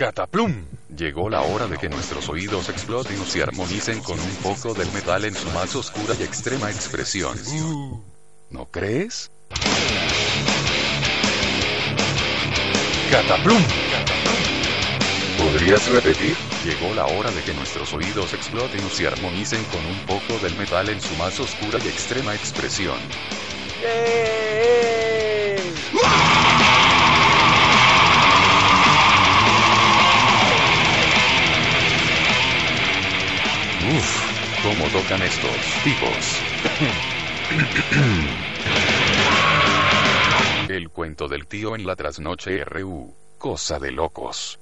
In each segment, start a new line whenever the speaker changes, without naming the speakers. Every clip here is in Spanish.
Cataplum. Llegó la hora de que nuestros oídos exploten y se armonicen con un poco del metal en su más oscura y extrema expresión. ¿No crees? Cataplum. ¿Podrías repetir? Llegó la hora de que nuestros oídos exploten y se armonicen con un poco del metal en su más oscura y extrema expresión. Uf, cómo tocan estos tipos. El cuento del tío en la trasnoche RU. Cosa de locos.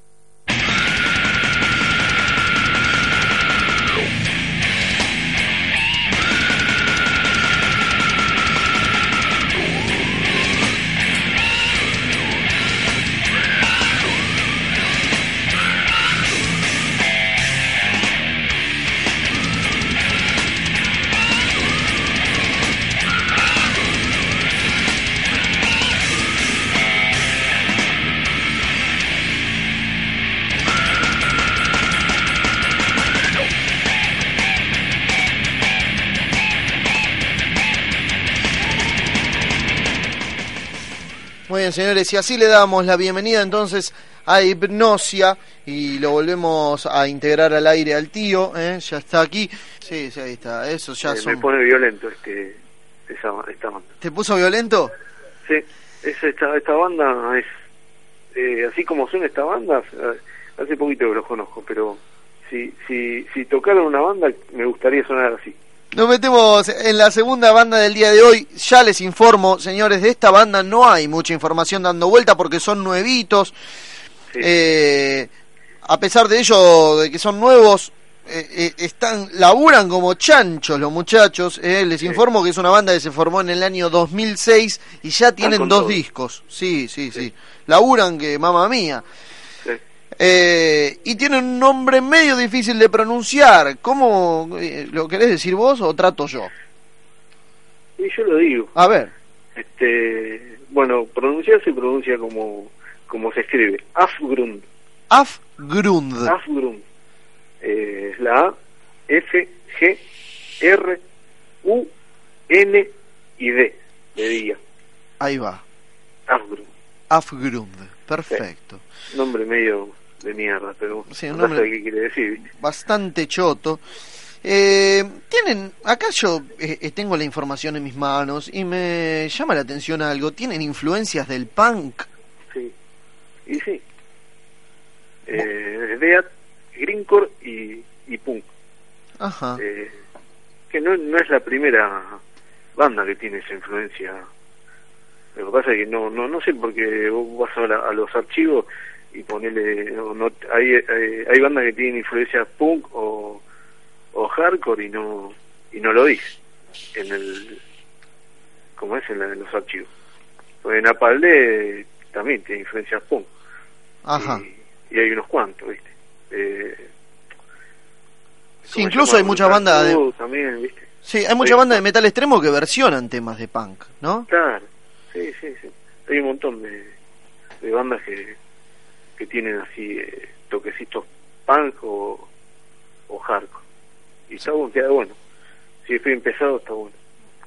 Bien, señores, y así le damos la bienvenida entonces a Hipnosia y lo volvemos a integrar al aire al tío, ¿eh? ya está aquí. Sí, sí, ahí está, eso ya
Eh,
son...
Me pone violento este esa, esta banda.
¿Te puso violento?
Sí, es esta, esta banda es eh, así como son esta banda. Hace poquito que los conozco, pero si si si tocaran una banda me gustaría sonar así.
Nos metemos en la segunda banda del día de hoy. Ya les informo, señores, de esta banda no hay mucha información dando vuelta porque son nuevitos.
Sí.
Eh, a pesar de ello, de que son nuevos, eh, eh, están laburan como chanchos los muchachos. eh. Les
Sí.
informo que es una banda que se formó en el año 2006 y ya tienen dos
todo.
discos. Sí, sí, sí,
Sí.
Laburan que mamá mía. Eh, y tienen un nombre medio difícil de pronunciar. ¿Cómo eh, lo querés decir vos o trato yo?
Y yo lo digo.
A ver.
Este, bueno, pronunciar se pronuncia como como se escribe. Afgrund.
Afgrund.
Afgrund. Eh, es la A, F, G, R, U, N y D de día.
Ahí va.
Afgrund.
Afgrund. Perfecto.
Nombre medio de mierda, pero
Sí, un
no
nombre-
sé qué quiere decir. ¿viste?
Bastante choto. Eh, tienen, acá yo eh, eh, tengo la información en mis manos y me llama la atención algo. ¿Tienen influencias del punk?
Sí. Y sí. Eh, Death, Greencore y, y Punk.
Ajá.
Eh, que no, no es la primera banda que tiene esa influencia. Lo que pasa es que no no no sé porque vos vas a, la- a los archivos y ponele no, no- hay hay bandas que tienen influencia punk o, o hardcore y no y no lo dice en el como es en, la- en los archivos. Pues en Apalde también tiene influencias punk
Ajá.
y, y hay unos cuantos, ¿viste? Eh,
Sí,
¿cómo se
incluso hay muchas bandas de...
También, ¿viste?
Sí, hay muchas bandas de metal extremo que versionan temas de punk, ¿no?
Claro, sí, sí, sí. Hay un montón de, de bandas que, que tienen así eh, toquecitos punk o, o hardcore. Y está bueno, queda bueno. Si es bien pesado, está bueno.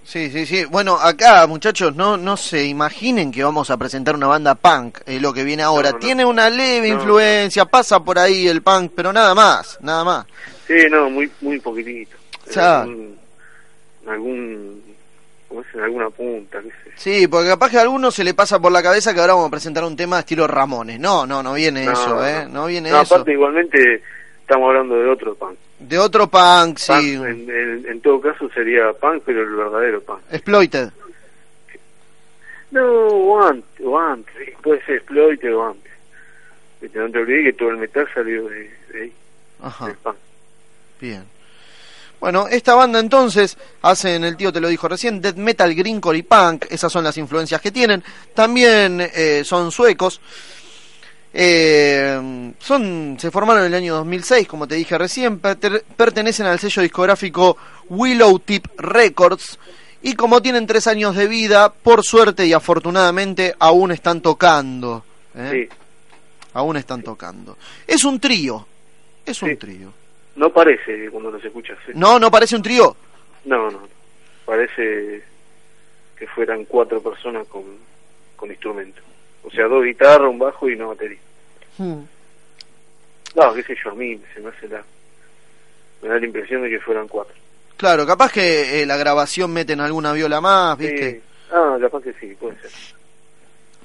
Sí, sí, sí. Bueno, acá, muchachos, no, no se imaginen que vamos a presentar una banda punk, es lo que viene ahora.
No, no.
Tiene una leve
No.
influencia, pasa por ahí el punk, pero nada más, nada más.
Sí, no, muy muy poquitito. Algún, ¿cómo es? Alguna punta, qué sé.
Sí, porque capaz que a alguno se le pasa por la cabeza que ahora vamos a presentar un tema estilo Ramones. No, no, no viene
No,
eso,
no,
¿eh?
no.
No viene
No,
eso.
aparte igualmente estamos hablando de otro punk.
De otro punk, sí.
Punk, en, en- en todo caso sería punk, pero el verdadero punk.
Exploited.
No, o antes, o antes, puede ser Exploited o antes. Viste, No te olvides que todo el metal salió de, de ahí,
Ajá,
del punk.
bien. Bueno, esta banda entonces hacen, el tío te lo dijo recién, death metal, greencore y punk. Esas son las influencias que tienen. También eh, son suecos. Eh, son, se formaron en el año 2006, como te dije recién. pertenecen al sello discográfico Willow Tip Records. Y como tienen tres años de vida, por suerte y afortunadamente aún están tocando. ¿eh?
Sí,
Aún están tocando. Es un trío. Es un trío.
No parece cuando los escuchas. ¿eh?
No, no parece un trío.
No, no. Parece que fueran cuatro personas con, con instrumentos. O sea, dos guitarras, un bajo y una batería.
Hmm.
No, qué sé yo, a mí se me hace la... Me da la impresión de que fueran cuatro.
Claro, capaz que eh, la grabación meten alguna viola más, ¿viste?
Sí. Ah, capaz que sí, puede ser.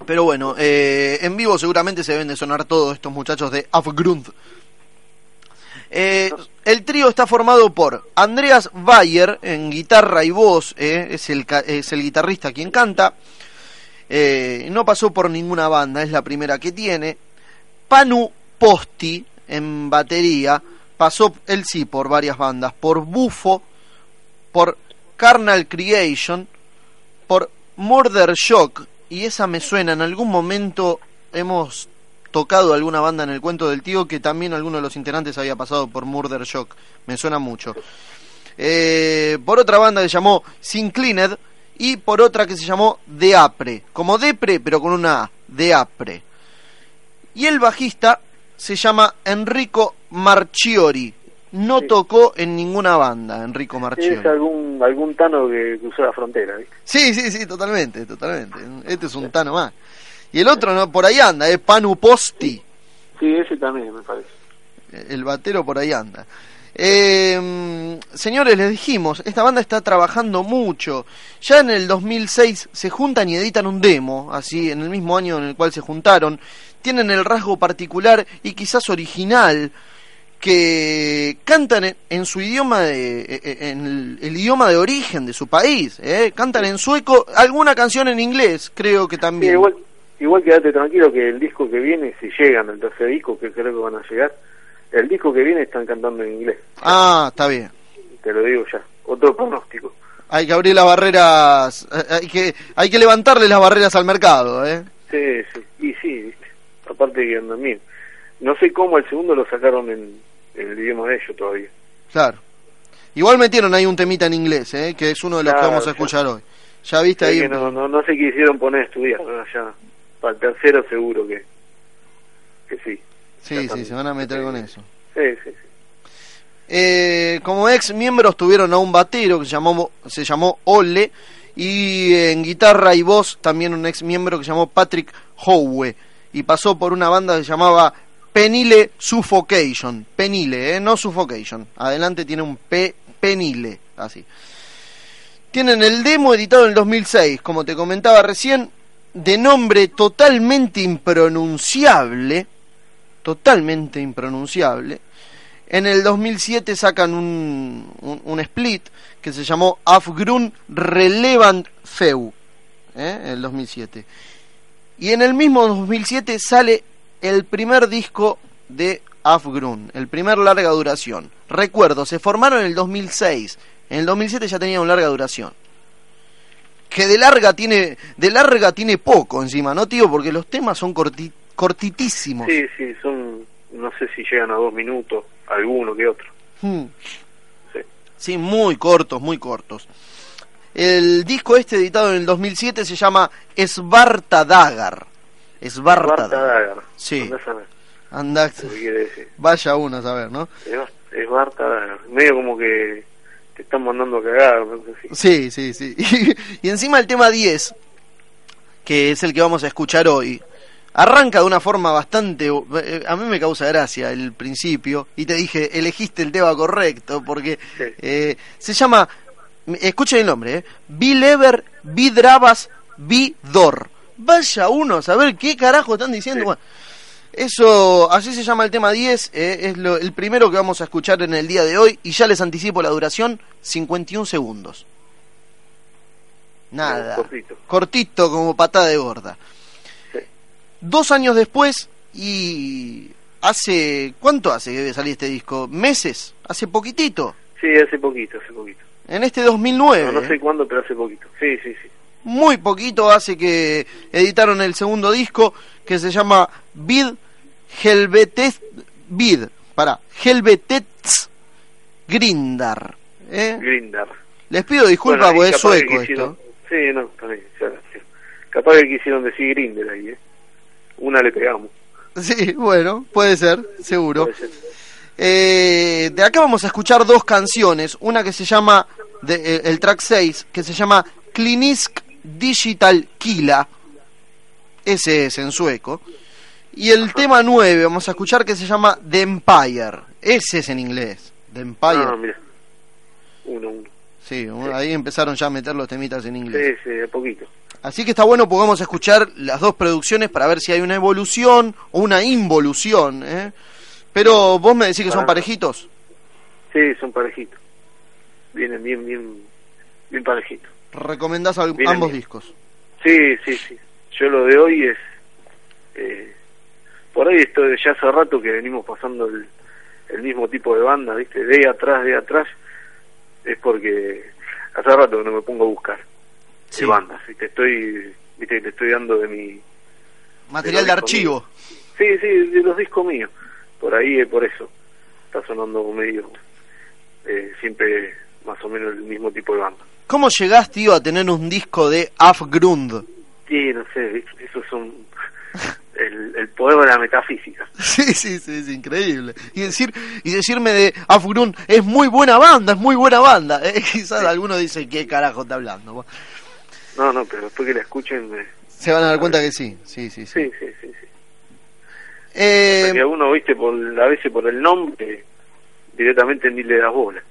Pero bueno, eh, en vivo seguramente se deben de sonar todos estos muchachos de Afgrund. Eh, el trío está formado por Andreas Bayer en guitarra y voz, eh, es, el, es el guitarrista quien canta. Eh, no pasó por ninguna banda, es la primera que tiene. Panu Posti en batería, pasó él sí por varias bandas, por Bufo, por Carnal Creation, por Murder Shock, y esa me suena, en algún momento hemos tocado alguna banda en el cuento del tío que también alguno de los integrantes había pasado por Murder Shock, me suena mucho. Eh, por otra banda que se llamó Sinclined y por otra que se llamó Deapre, como Depre pero con una A, Deapre. Y el bajista se llama Enrico Marchiori. No
Sí.
tocó en ninguna banda, Enrico Marchiori.
Es algún, algún tano que cruzó la frontera.
Sí, sí, sí, totalmente, totalmente. Este es un Tano más. Y el otro no por ahí anda, es Panu Posti.
Sí, ese también me parece.
El batero por ahí anda. Eh, señores, les dijimos, esta banda está trabajando mucho. Ya en el 2006 se juntan y editan un demo, así, en el mismo año en el cual se juntaron. Tienen el rasgo particular y quizás original que cantan en, en su idioma, de, eh, eh, en el, el idioma de origen de su país. ¿eh? Cantan en sueco, alguna canción en inglés, creo que
Sí,
también.
igual, igual quédate tranquilo que el disco que viene, si llegan al tercer disco, que creo que van a llegar, el disco que viene están cantando en inglés.
Ah, está bien.
Te lo digo ya. Otro pronóstico.
Hay que abrir las barreras, eh, hay que, hay que levantarle las barreras al mercado, ¿eh?
Sí, sí. Y sí, ¿viste? Aparte que andan bien. No sé cómo el segundo lo sacaron en, en el idioma de ellos todavía.
Claro. Igual metieron ahí un temita en inglés, ¿eh? Que es uno de los que vamos a
ya.
escuchar hoy. Ya viste
Sé
ahí.
que no, no, no se quisieron poner a estudiar, ya. Para el tercero seguro que, que sí.
Sí, sí, se van a meter con eso.
Sí, sí, sí.
Eh, como ex miembros tuvieron a un batero que se llamó, se llamó Ole y en guitarra y voz también un ex miembro que se llamó Patrick Howe y pasó por una banda que se llamaba Penile Suffocation. Penile, eh, no Suffocation. Adelante tiene un P, Penile, así. Tienen el demo editado en el 2006, como te comentaba recién, de nombre totalmente impronunciable, totalmente impronunciable. En el 2007 sacan un, un, un split que se llamó Afgrun Relevant Feu, ¿eh? en el 2007. Y en el mismo 2007 sale el primer disco de Afgrun, el primer larga duración. Recuerdo, se formaron en el 2006, en el 2007 ya tenían larga duración. Que de larga tiene de larga tiene poco encima, ¿no, tío? Porque los temas son corti- cortitísimos.
Sí, sí, son, no sé si llegan a dos minutos, alguno que otro.
Hmm.
Sí.
Sí, muy cortos, muy cortos. El disco este editado en el 2007 se llama Svarta Dagar. Svarta
Barta
Dagar. Sí.
Andá
vaya uno a saber, ¿no?
Es, Bar- es Barta Dagar. Medio como que te están mandando a cagar, no sé si.
Sí, sí, sí. Y, encima el tema 10, que es el que vamos a escuchar hoy, arranca de una forma bastante... eh, A mí me causa gracia el principio, y te dije, elegiste el tema correcto, porque
Sí.
eh, se llama... Escuchen el nombre, ¿eh? Bilever, Bidrabas, Bidor. Vaya uno a saber qué carajo están diciendo.
Sí.
Bueno, eso, así se llama el tema 10, eh, es lo- el primero que vamos a escuchar en el día de hoy y ya les anticipo la duración, 51 segundos. Nada.
Cortito.
Cortito como patada de gorda.
Sí.
Dos años después y hace... ¿Cuánto hace que debe salir este disco? ¿Meses? ¿Hace poquitito?
Sí, hace poquito, hace poquito.
En este 2009.
No, no
eh.
sé cuándo, pero hace poquito. Sí, sí, sí.
muy poquito hace que editaron el segundo disco que se llama Vid Helvetet Vid, para Helvetets Grindar. ¿eh?
Grindar.
Les pido disculpas
Bueno,
porque es sueco
quisieron-
esto.
Sí, no, también. ya, sí. Capaz que quisieron decir Grinder ahí, ¿eh? Una le pegamos.
Sí, bueno, puede ser, seguro.
Puede ser.
Eh, de acá vamos a escuchar dos canciones. Una que se llama, de, eh, el track 6, que se llama Klinisk Digital Kila. Ese es en sueco. Y el tema 9 vamos a escuchar que se llama The Empire. Ese es en inglés. The Empire.
Ah, mira. Uno, uno.
Sí, ahí empezaron ya a meter los temitas en inglés.
Sí, sí, a poquito.
Así que está bueno a escuchar las dos producciones para ver si hay una evolución o una involución. ¿eh? Pero vos me decís que son parejitos.
Sí, son parejitos. Vienen bien, bien, bien parejitos.
Recomendás ambos
bien.
discos.
Sí, sí, sí. Yo lo de hoy es... eh, por ahí esto ya hace rato que venimos pasando el, el mismo tipo de banda, ¿viste? De atrás, de atrás. Es porque hace rato que no me pongo a buscar
Sí.
de bandas. ¿viste? Estoy, ¿viste? Te estoy dando de mi...
Material de archivo.
Sí, sí, de los discos míos. Por ahí es por eso. Está sonando medio... eh, siempre más o menos el mismo tipo de banda.
¿Cómo llegás, tío, a tener un disco de Afgrund?
Sí, no sé, esos son el, el poder de la metafísica.
Sí, sí, sí, es increíble. Y decir y decirme de Afgrund es muy buena banda, es muy buena banda. Eh, quizás alguno dice, ¿qué carajo está hablando?
No, no, pero después que la escuchen, me-
Se van a dar cuenta que sí, sí, sí. sí.
sí, sí, sí. sí.
Eh,
a uno, viste, por, a veces por el nombre, directamente ni le das bola.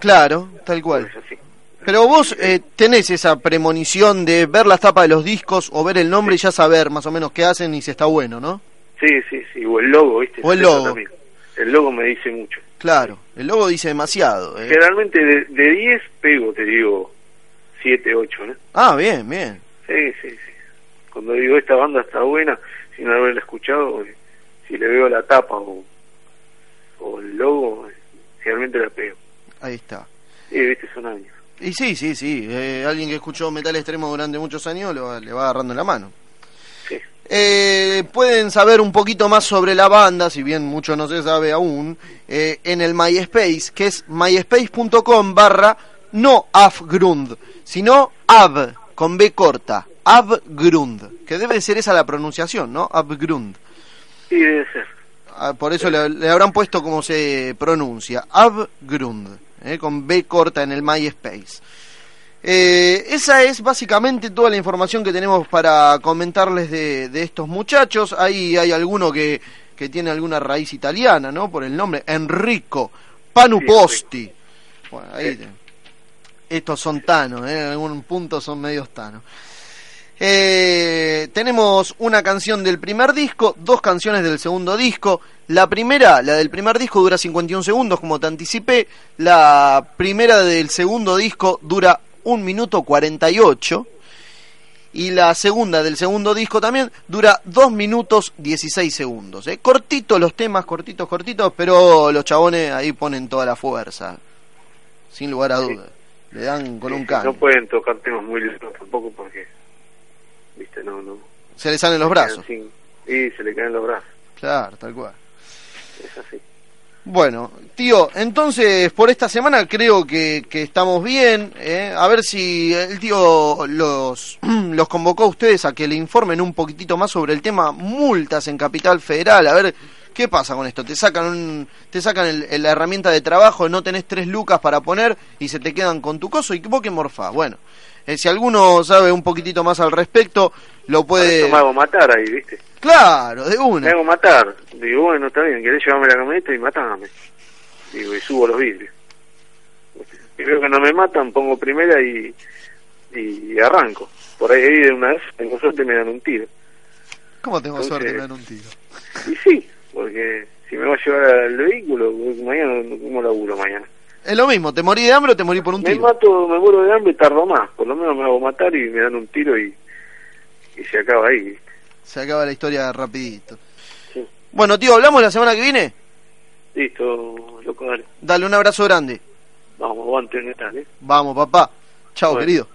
claro, tal cual.
Es así.
Pero vos eh, tenés esa premonición de ver las tapas de los discos o ver el nombre y ya saber más o menos qué hacen y si está bueno, ¿no?
Sí, sí, sí. O el logo, viste.
O el logo.
también. El logo me dice mucho.
Claro, el logo dice demasiado. eh.
Generalmente de, de 10 pego, te digo, 7, 8, ¿no?
Ah, bien, bien.
Sí, sí, sí. Cuando digo esta banda está buena, sin haberla escuchado, eh, si le veo la tapa o, o el logo, eh, generalmente la pego.
Ahí está.
Sí, viste, son años.
Y sí, sí, sí. eh, alguien que escuchó metal extremo durante muchos años lo va- le va agarrando la mano.
Sí.
Eh, pueden saber un poquito más sobre la banda, si bien mucho no se sabe aún, eh, en el MySpace, que es myspace.com barra no Afgrund, sino Av, con B corta, Avgrund, que debe ser esa la pronunciación, ¿no? Avgrund.
Sí, debe ser.
Ah, Por eso le, le habrán puesto como se pronuncia, Avgrund, eh, con B corta en el MySpace. Eh, esa es básicamente toda la información que tenemos para comentarles de, de estos muchachos. Ahí hay alguno que, que tiene alguna raíz italiana, ¿no? Por el nombre, Enrico Panuposti. Bueno, ahí estos son tanos, ¿eh? en algún punto son medios tanos. Eh, tenemos una canción del primer disco, dos canciones del segundo disco. La primera, la del primer disco, dura 51 segundos, como te anticipé. La primera del segundo disco dura 1 minuto 48. Y la segunda del segundo disco también dura 2 minutos 16 segundos. ¿eh? Cortitos los temas, cortitos, cortitos, pero los chabones ahí ponen toda la fuerza. Sin lugar a
Sí.
dudas. Le dan con
Sí,
un
sí,
can.
No pueden tocar temas muy lentos tampoco porque, no, no.
Se le salen los brazos.
Sin- Sí, se le caen los brazos.
Claro, tal cual.
Es así.
Bueno, tío, entonces por esta semana creo que, que estamos bien. ¿eh? A ver si el tío los, los convocó a ustedes a que le informen un poquitito más sobre el tema multas en Capital Federal. A ver qué pasa con esto. Te sacan, un, te sacan el- el- la herramienta de trabajo, no tenés tres lucas para poner y se te quedan con tu coso y vos que morfás. Bueno, eh, si alguno sabe un poquitito más al respecto, lo
Por
puede...
eso me hago matar ahí, viste.
Claro, de
Me
una.
hago matar. Digo, bueno, está bien, querés llevarme la camioneta y matame. Digo, y subo los vidrios. Y veo que no me matan, pongo primera y, y arranco. Por ahí, ahí de una vez, tengo suerte y me dan un tiro.
¿Cómo tengo
Entonces-
suerte de dar un tiro?
Y sí, porque si me va a llevar al vehículo, mañana, ¿cómo laburo mañana?
Es lo mismo, te morí de hambre o te morí por un
Me
tiro.
mato, me muero de hambre y tardo más. Por lo menos me hago matar y me dan un tiro y, y se acaba ahí.
Se acaba la historia rapidito.
Sí.
Bueno, tío, ¿hablamos la semana que viene?
Listo, loco, dale.
Dale un abrazo grande.
Vamos, aguante, ¿eh?
Vamos, papá. Chao,
Bueno.
querido.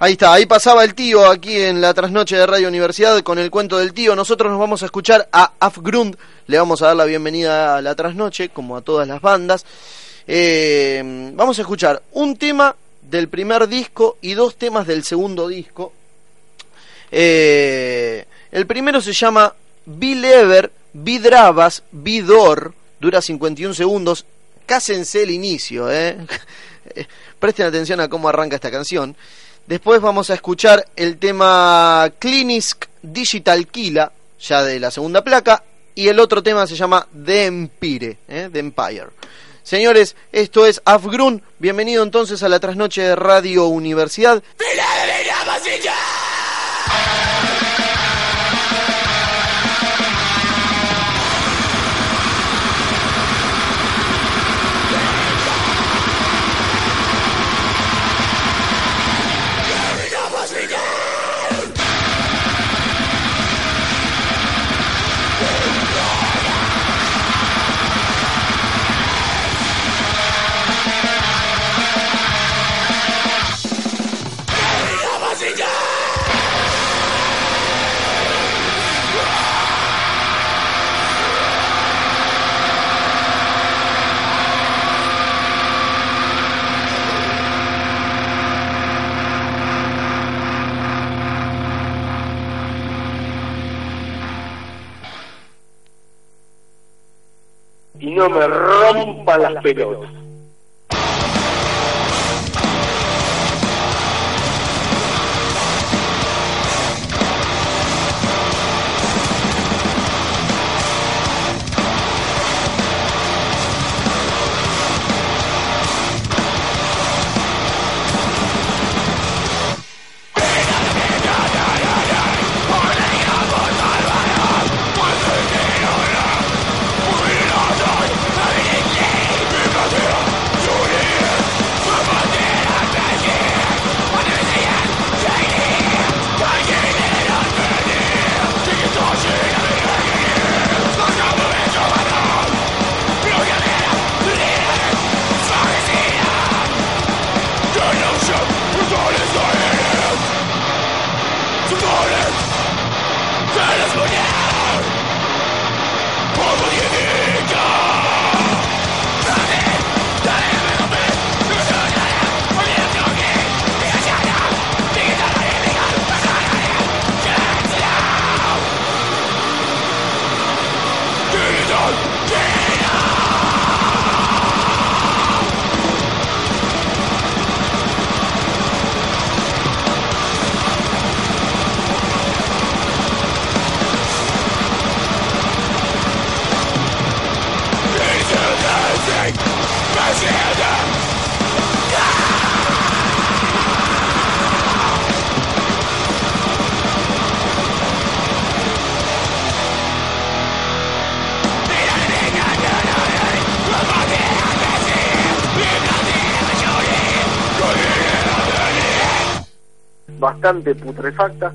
Ahí está, ahí pasaba el tío aquí en la trasnoche de Radio Universidad con el cuento del tío. Nosotros nos vamos a escuchar a Afgrund. Le vamos a dar la bienvenida a la trasnoche, como a todas las bandas. Eh, vamos a escuchar un tema del primer disco y dos temas del segundo disco. Eh, el primero se llama Bilever, Bidravas, Vidor, dura 51 segundos. Cásense el inicio, ¿eh? Presten atención a cómo arranca esta canción. Después vamos a escuchar el tema Clinisk Digital Kila, ya de la segunda placa, y el otro tema se llama The Empire, ¿eh? The Empire. Señores, esto es Afgrun. Bienvenido entonces a la trasnoche de Radio Universidad.
Rompa las pelotas. Bastante putrefacta.